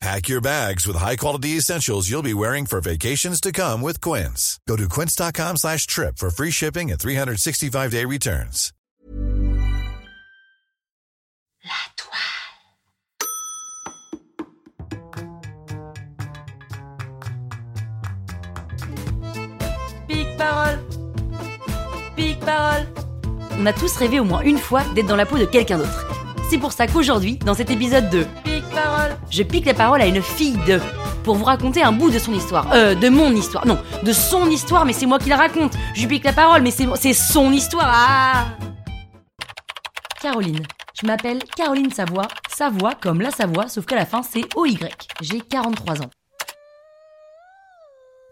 Pack your bags with high-quality essentials you'll be wearing for vacations to come with Quince. Go to quince.com slash trip for free shipping and 365-day returns. La toile. Pic parole Pic parole On a tous rêvé au moins une fois d'être dans la peau de quelqu'un d'autre. C'est pour ça qu'aujourd'hui, dans cet épisode de Je pique la parole à une fille de pour vous raconter un bout de son histoire. Euh, de mon histoire. Non, de son histoire, mais c'est moi qui la raconte. Je pique la parole, mais c'est c'est son histoire. Ah Caroline. Je m'appelle Caroline Savoie. Savoie comme la Savoie, sauf qu'à la fin c'est OY. J'ai 43 ans.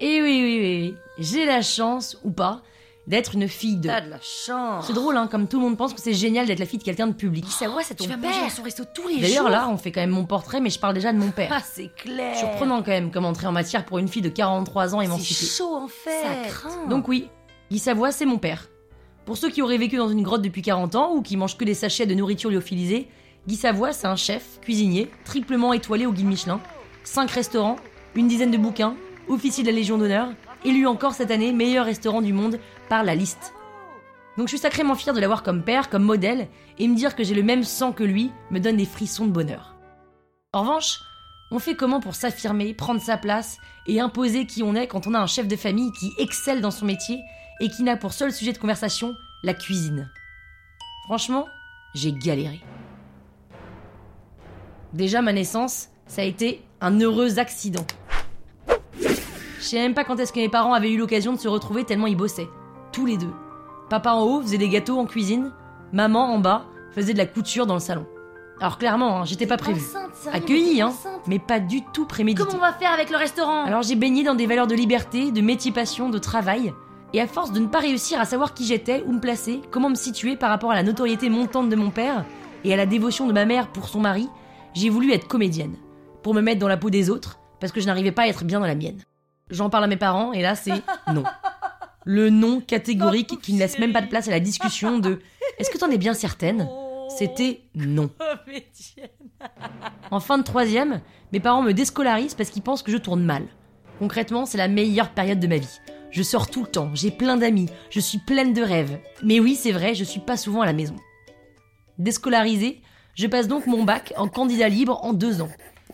Et oui, oui, oui, oui. J'ai la chance, ou pas, d'être une fille de. T'as de la chance. C'est drôle, hein, comme tout le monde pense que c'est génial d'être la fille de quelqu'un de public. Ça voit, c'est ton Tu vas père. manger dans son resto tous les jours. D'ailleurs, là, on fait quand même mon portrait, mais je parle déjà de mon père. Ah, c'est clair. Surprenant quand même comme entrée en matière pour une fille de 43 ans C'est émancipée. chaud en fait. Ça craint. Donc oui, Guy Savoie, c'est mon père. Pour ceux qui auraient vécu dans une grotte depuis 40 ans ou qui mangent que des sachets de nourriture lyophilisée, Guy Savoie, c'est un chef, cuisinier, triplement étoilé au guide Michelin, 5 restaurants, une dizaine de bouquins, officier de la Légion d'honneur, élu encore cette année meilleur restaurant du monde par la liste. Donc je suis sacrément fier de l'avoir comme père, comme modèle, et me dire que j'ai le même sang que lui me donne des frissons de bonheur. En revanche, on fait comment pour s'affirmer, prendre sa place et imposer qui on est quand on a un chef de famille qui excelle dans son métier et qui n'a pour seul sujet de conversation la cuisine? Franchement, j'ai galéré. Déjà, ma naissance, ça a été un heureux accident. Je sais même pas quand est-ce que mes parents avaient eu l'occasion de se retrouver tellement ils bossaient. Tous les deux. Papa en haut faisait des gâteaux en cuisine, maman en bas faisait de la couture dans le salon. Alors clairement, hein, j'étais pas prévue. Accueillie, hein, mais pas du tout prémédité. Comment on va faire avec le restaurant? Alors j'ai baigné dans des valeurs de liberté, de métier passion, de travail. Et à force de ne pas réussir à savoir qui j'étais, où me placer, comment me situer par rapport à la notoriété montante de mon père et à la dévotion de ma mère pour son mari, j'ai voulu être comédienne. Pour me mettre dans la peau des autres, parce que je n'arrivais pas à être bien dans la mienne. J'en parle à mes parents et là c'est non. Le non catégorique qui ne laisse même pas de place à la discussion de Est-ce que t'en es bien certaine? C'était non. En fin de troisième, mes parents me déscolarisent parce qu'ils pensent que je tourne mal. Concrètement, c'est la meilleure période de ma vie. Je sors tout le temps, j'ai plein d'amis, je suis pleine de rêves. Mais oui, c'est vrai, je suis pas souvent à la maison. Déscolarisée, je passe donc mon bac en candidat libre en deux ans.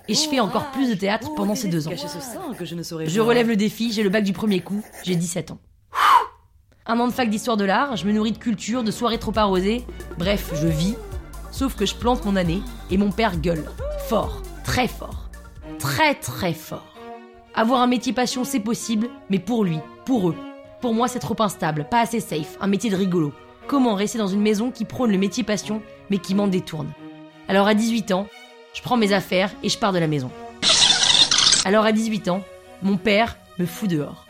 Et je fais encore plus de théâtre pendant ces deux ans. Je relève le défi, j'ai le bac du premier coup, j'ai 17 ans. Un an de fac d'histoire de l'art, je me nourris de culture, de soirées trop arrosées. Bref, je vis. Sauf que je plante mon année et mon père gueule. Fort, très fort. Très très fort. Avoir un métier passion, c'est possible, mais pour lui, pour eux. Pour moi, c'est trop instable, pas assez safe, un métier de rigolo. Comment rester dans une maison qui prône le métier passion, mais qui m'en détourne? Alors à 18 ans, je prends mes affaires et je pars de la maison. Alors à 18 ans, mon père me fout dehors.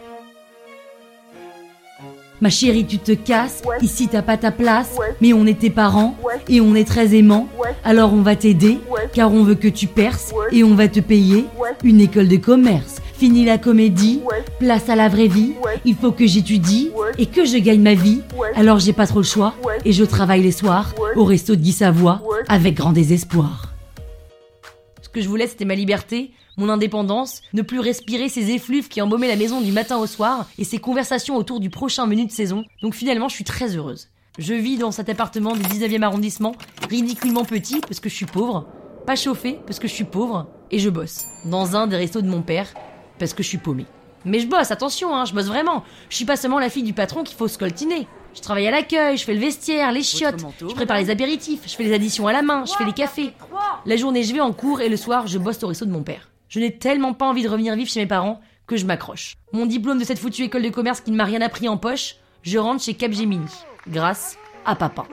Ma chérie, tu te casses, ici t'as pas ta place, mais on est tes parents, et on est très aimants, alors on va t'aider, car on veut que tu perces, et on va te payer une école de commerce. Fini la comédie, place à la vraie vie, il faut que j'étudie, et que je gagne ma vie, alors j'ai pas trop le choix, et je travaille les soirs, au resto de Guy Savoie, avec grand désespoir. Que je voulais, c'était ma liberté, mon indépendance, ne plus respirer ces effluves qui embaumaient la maison du matin au soir et ces conversations autour du prochain menu de saison. Donc finalement, je suis très heureuse. Je vis dans cet appartement du 19e arrondissement, ridiculement petit parce que je suis pauvre, pas chauffé parce que je suis pauvre, et je bosse dans un des restos de mon père parce que je suis paumée. Mais je bosse, attention, hein, je bosse vraiment. Je suis pas seulement la fille du patron qu'il faut scoltiner. Je travaille à l'accueil, je fais le vestiaire, les chiottes, je prépare les apéritifs, je fais les additions à la main, je fais les cafés. La journée, je vais en cours et le soir, je bosse au resto de mon père. Je n'ai tellement pas envie de revenir vivre chez mes parents que je m'accroche. Mon diplôme de cette foutue école de commerce qui ne m'a rien appris en poche, je rentre chez Capgemini, grâce à papa.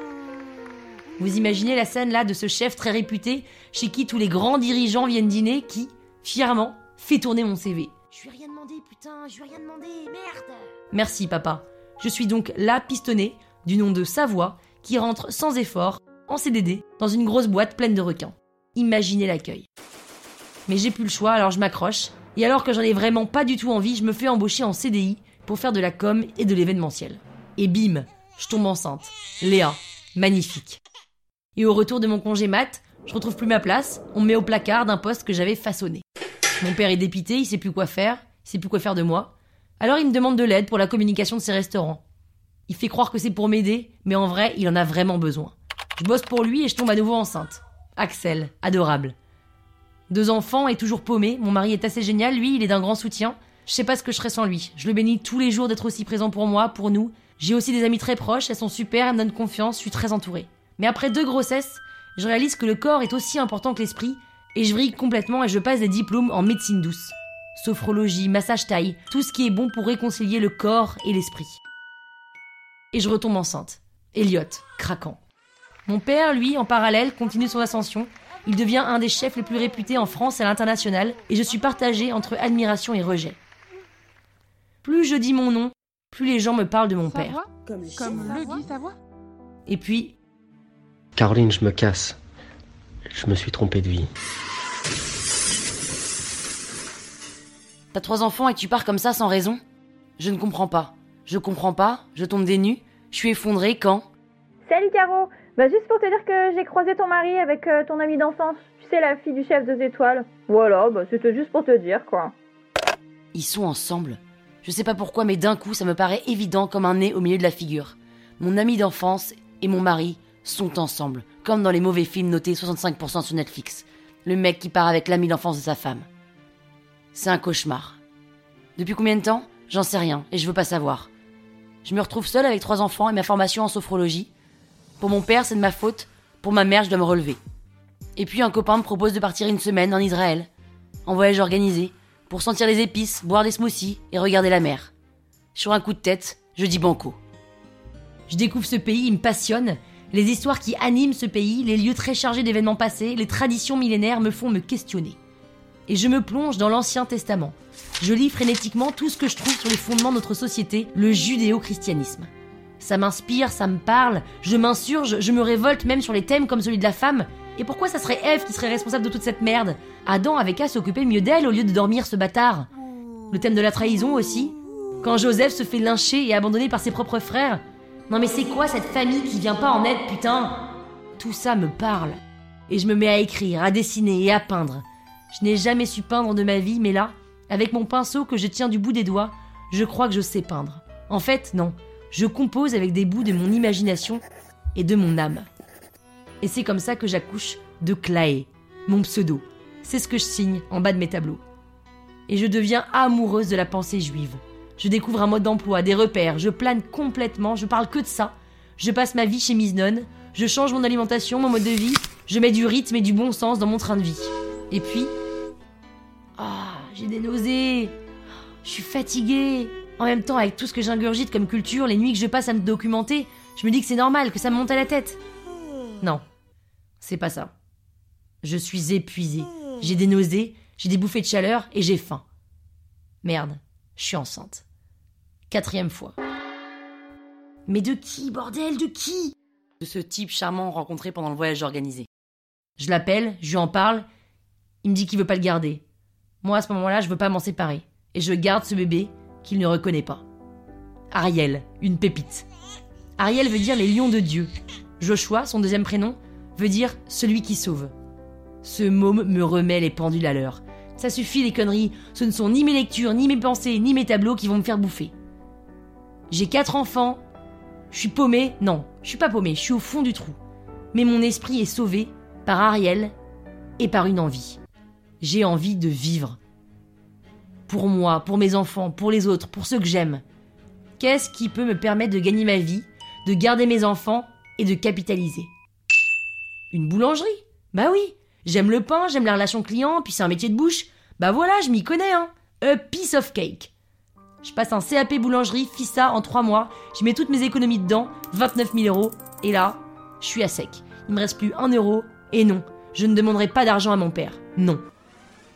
Vous imaginez la scène là de ce chef très réputé chez qui tous les grands dirigeants viennent dîner qui, fièrement, fait tourner mon CV. Je lui ai rien demandé, putain, je lui ai rien demandé, merde Merci papa. Je suis donc la pistonnée du nom de Savoie qui rentre sans effort, en CDD, dans une grosse boîte pleine de requins. Imaginez l'accueil. Mais j'ai plus le choix, alors je m'accroche. Et alors que j'en ai vraiment pas du tout envie, je me fais embaucher en CDI pour faire de la com et de l'événementiel. Et bim, je tombe enceinte. Léa, magnifique. Et au retour de mon congé mat, je retrouve plus ma place, on me met au placard d'un poste que j'avais façonné. Mon père est dépité, il sait plus quoi faire, il sait plus quoi faire de moi. Alors il me demande de l'aide pour la communication de ses restaurants. Il fait croire que c'est pour m'aider, mais en vrai, il en a vraiment besoin. Je bosse pour lui et je tombe à nouveau enceinte. Axel, adorable. Deux enfants et toujours paumé, mon mari est assez génial, lui, il est d'un grand soutien. Je sais pas ce que je ferais sans lui. Je le bénis tous les jours d'être aussi présent pour moi, pour nous. J'ai aussi des amis très proches, elles sont super, elles me donnent confiance, je suis très entourée. Mais après deux grossesses, je réalise que le corps est aussi important que l'esprit, et je vrille complètement et je passe des diplômes en médecine douce. Sophrologie, massage taille, tout ce qui est bon pour réconcilier le corps et l'esprit. Et je retombe enceinte. Elliot, craquant. Mon père, lui, en parallèle, continue son ascension. Il devient un des chefs les plus réputés en France et à l'international, et je suis partagée entre admiration et rejet. Plus je dis mon nom, plus les gens me parlent de mon père. Savoie Comme le dit Savoie Et puis, Caroline, je me casse. Je me suis trompé de vie. T'as trois enfants et tu pars comme ça sans raison? Je ne comprends pas. Je comprends pas, je tombe des nues, je suis effondrée quand? Salut Caro Bah juste pour te dire que j'ai croisé ton mari avec euh, ton ami d'enfance. Tu sais, la fille du chef deux étoiles. Voilà, bah c'était juste pour te dire quoi. Ils sont ensemble. Je sais pas pourquoi, mais d'un coup, ça me paraît évident comme un nez au milieu de la figure. Mon ami d'enfance et mon mari sont ensemble, comme dans les mauvais films notés 65% sur Netflix. Le mec qui part avec l'ami d'enfance de sa femme. C'est un cauchemar. Depuis combien de temps? J'en sais rien, et je veux pas savoir. Je me retrouve seule avec trois enfants et ma formation en sophrologie. Pour mon père, c'est de ma faute. Pour ma mère, je dois me relever. Et puis un copain me propose de partir une semaine en Israël, en voyage organisé, pour sentir les épices, boire des smoothies et regarder la mer. Sur un coup de tête, je dis banco. Je découvre ce pays, il me passionne. Les histoires qui animent ce pays, les lieux très chargés d'événements passés, les traditions millénaires me font me questionner. Et je me plonge dans l'Ancien Testament. Je lis frénétiquement tout ce que je trouve sur les fondements de notre société, le judéo-christianisme. Ça m'inspire, ça me parle, je m'insurge, je me révolte même sur les thèmes comme celui de la femme. Et pourquoi ça serait Ève qui serait responsable de toute cette merde? Adam avait qu'à s'occuper mieux d'elle au lieu de dormir ce bâtard. Le thème de la trahison aussi. Quand Joseph se fait lyncher et abandonner par ses propres frères. Non mais c'est quoi cette famille qui vient pas en aide, putain? Tout ça me parle. Et je me mets à écrire, à dessiner et à peindre. Je n'ai jamais su peindre de ma vie, mais là, avec mon pinceau que je tiens du bout des doigts, je crois que je sais peindre. En fait, non. Je compose avec des bouts de mon imagination et de mon âme. Et c'est comme ça que j'accouche de Claé, mon pseudo. C'est ce que je signe en bas de mes tableaux. Et je deviens amoureuse de la pensée juive. Je découvre un mode d'emploi, des repères, je plane complètement, je parle que de ça. Je passe ma vie chez Miznon, je change mon alimentation, mon mode de vie, je mets du rythme et du bon sens dans mon train de vie. Et puis... Ah, j'ai des nausées. Je suis fatiguée. En même temps, avec tout ce que j'ingurgite comme culture, les nuits que je passe à me documenter, je me dis que c'est normal, que ça me monte à la tête. Non, c'est pas ça. Je suis épuisée. J'ai des nausées, j'ai des bouffées de chaleur et j'ai faim. Merde, je suis enceinte. Quatrième fois. Mais de qui, bordel, de qui? De ce type charmant rencontré pendant le voyage organisé. Je l'appelle, je lui en parle, il me dit qu'il veut pas le garder. Moi, à ce moment-là, je veux pas m'en séparer. Et je garde ce bébé qu'il ne reconnaît pas. Ariel, une pépite. Ariel veut dire les lions de Dieu. Joshua, son deuxième prénom, veut dire celui qui sauve. Ce môme me remet les pendules à l'heure. Ça suffit les conneries, ce ne sont ni mes lectures, ni mes pensées, ni mes tableaux qui vont me faire bouffer. J'ai quatre enfants. Je suis paumé Non, je suis pas paumé, je suis au fond du trou. Mais mon esprit est sauvé par Ariel et par une envie. J'ai envie de vivre. pour moi, pour mes enfants, pour les autres, pour ceux que j'aime. Qu'est-ce qui peut me permettre de gagner ma vie, de garder mes enfants et de capitaliser? Une boulangerie? Bah oui, j'aime le pain, j'aime la relation client, puis c'est un métier de bouche. Bah voilà, je m'y connais, hein. A piece of cake. Je passe un CAP boulangerie, FISA en trois mois, je mets toutes mes économies dedans, 29 000 euros, et là, je suis à sec. Il me reste plus un euro, et non, je ne demanderai pas d'argent à mon père. Non.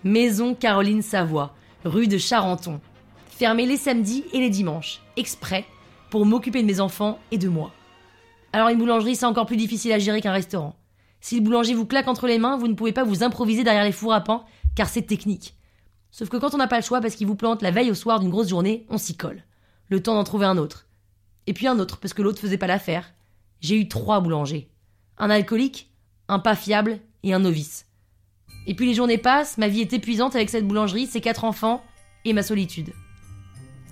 Maison Caroline Savoie, rue de Charenton. Fermée les samedis et les dimanches, exprès, pour m'occuper de mes enfants et de moi. Alors une boulangerie, c'est encore plus difficile à gérer qu'un restaurant. Si le boulanger vous claque entre les mains, vous ne pouvez pas vous improviser derrière les fours à pain, car c'est technique. Sauf que quand on n'a pas le choix parce qu'il vous plante la veille au soir d'une grosse journée, on s'y colle. Le temps d'en trouver un autre. Et puis un autre parce que l'autre faisait pas l'affaire. J'ai eu trois boulangers. Un alcoolique, un pas fiable et un novice. Et puis les journées passent, ma vie est épuisante avec cette boulangerie, ses quatre enfants et ma solitude.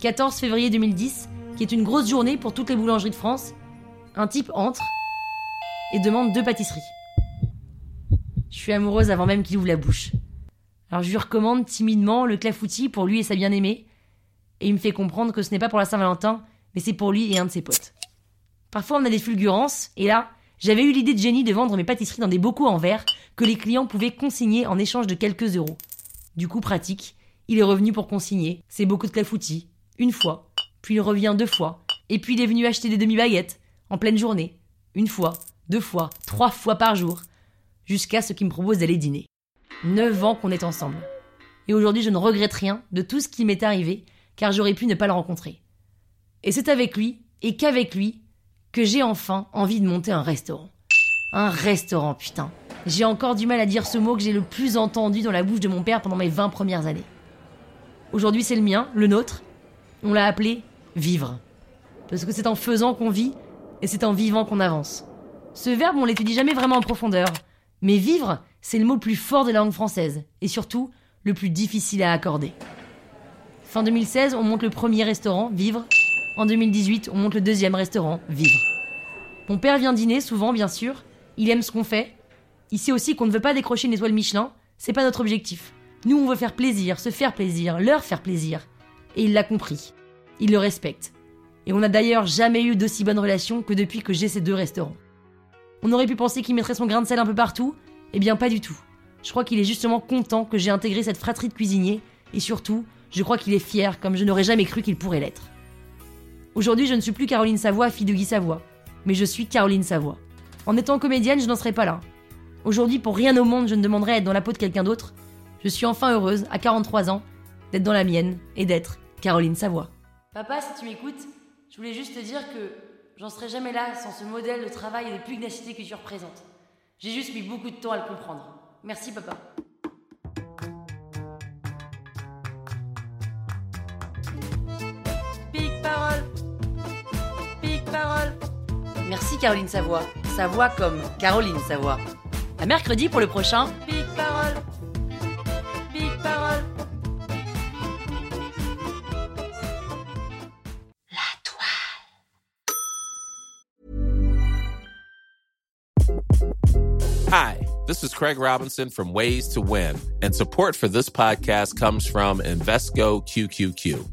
14 février 2010, qui est une grosse journée pour toutes les boulangeries de France, un type entre et demande deux pâtisseries. Je suis amoureuse avant même qu'il ouvre la bouche. Alors je lui recommande timidement le clafoutis pour lui et sa bien-aimée, et il me fait comprendre que ce n'est pas pour la Saint-Valentin, mais c'est pour lui et un de ses potes. Parfois on a des fulgurances, et là, j'avais eu l'idée de génie de vendre mes pâtisseries dans des bocaux en verre que les clients pouvaient consigner en échange de quelques euros. Du coup pratique, il est revenu pour consigner ses bocaux de clafoutis, une fois, puis il revient deux fois, et puis il est venu acheter des demi-baguettes, en pleine journée, une fois, deux fois, trois fois par jour, jusqu'à ce qu'il me propose d'aller dîner. 9 ans qu'on est ensemble. Et aujourd'hui, je ne regrette rien de tout ce qui m'est arrivé, car j'aurais pu ne pas le rencontrer. Et c'est avec lui, et qu'avec lui, que j'ai enfin envie de monter un restaurant. Un restaurant, putain. J'ai encore du mal à dire ce mot que j'ai le plus entendu dans la bouche de mon père pendant mes 20 premières années. Aujourd'hui, c'est le mien, le nôtre. On l'a appelé vivre. Parce que c'est en faisant qu'on vit, et c'est en vivant qu'on avance. Ce verbe, on l'étudie jamais vraiment en profondeur. Mais vivre, c'est le mot le plus fort de la langue française, et surtout le plus difficile à accorder. Fin 2016, on monte le premier restaurant, Vivre. En 2018, on monte le deuxième restaurant, Vivre. Mon père vient dîner, souvent bien sûr. Il aime ce qu'on fait. Il sait aussi qu'on ne veut pas décrocher une étoile Michelin, c'est pas notre objectif. Nous, on veut faire plaisir, se faire plaisir, leur faire plaisir. Et il l'a compris. Il le respecte. Et on n'a d'ailleurs jamais eu d'aussi bonne relation que depuis que j'ai ces deux restaurants. On aurait pu penser qu'il mettrait son grain de sel un peu partout, eh bien, pas du tout. Je crois qu'il est justement content que j'ai intégré cette fratrie de cuisiniers, et surtout, je crois qu'il est fier comme je n'aurais jamais cru qu'il pourrait l'être. Aujourd'hui, je ne suis plus Caroline Savoie, fille de Guy Savoie, mais je suis Caroline Savoie. En étant comédienne, je n'en serais pas là. Aujourd'hui, pour rien au monde, je ne demanderais à être dans la peau de quelqu'un d'autre. Je suis enfin heureuse, à 43 ans, d'être dans la mienne et d'être Caroline Savoie. Papa, si tu m'écoutes, je voulais juste te dire que j'en serais jamais là sans ce modèle de travail et de pugnacité que tu représentes. J'ai juste mis beaucoup de temps à le comprendre. Merci papa. Pique parole. Pique parole. Merci Caroline Savoie. Savoie comme Caroline Savoie. À mercredi pour le prochain Pique parole. Pique parole. Hi, this is Craig Robinson from Ways to Win, and support for this podcast comes from Invesco QQQ.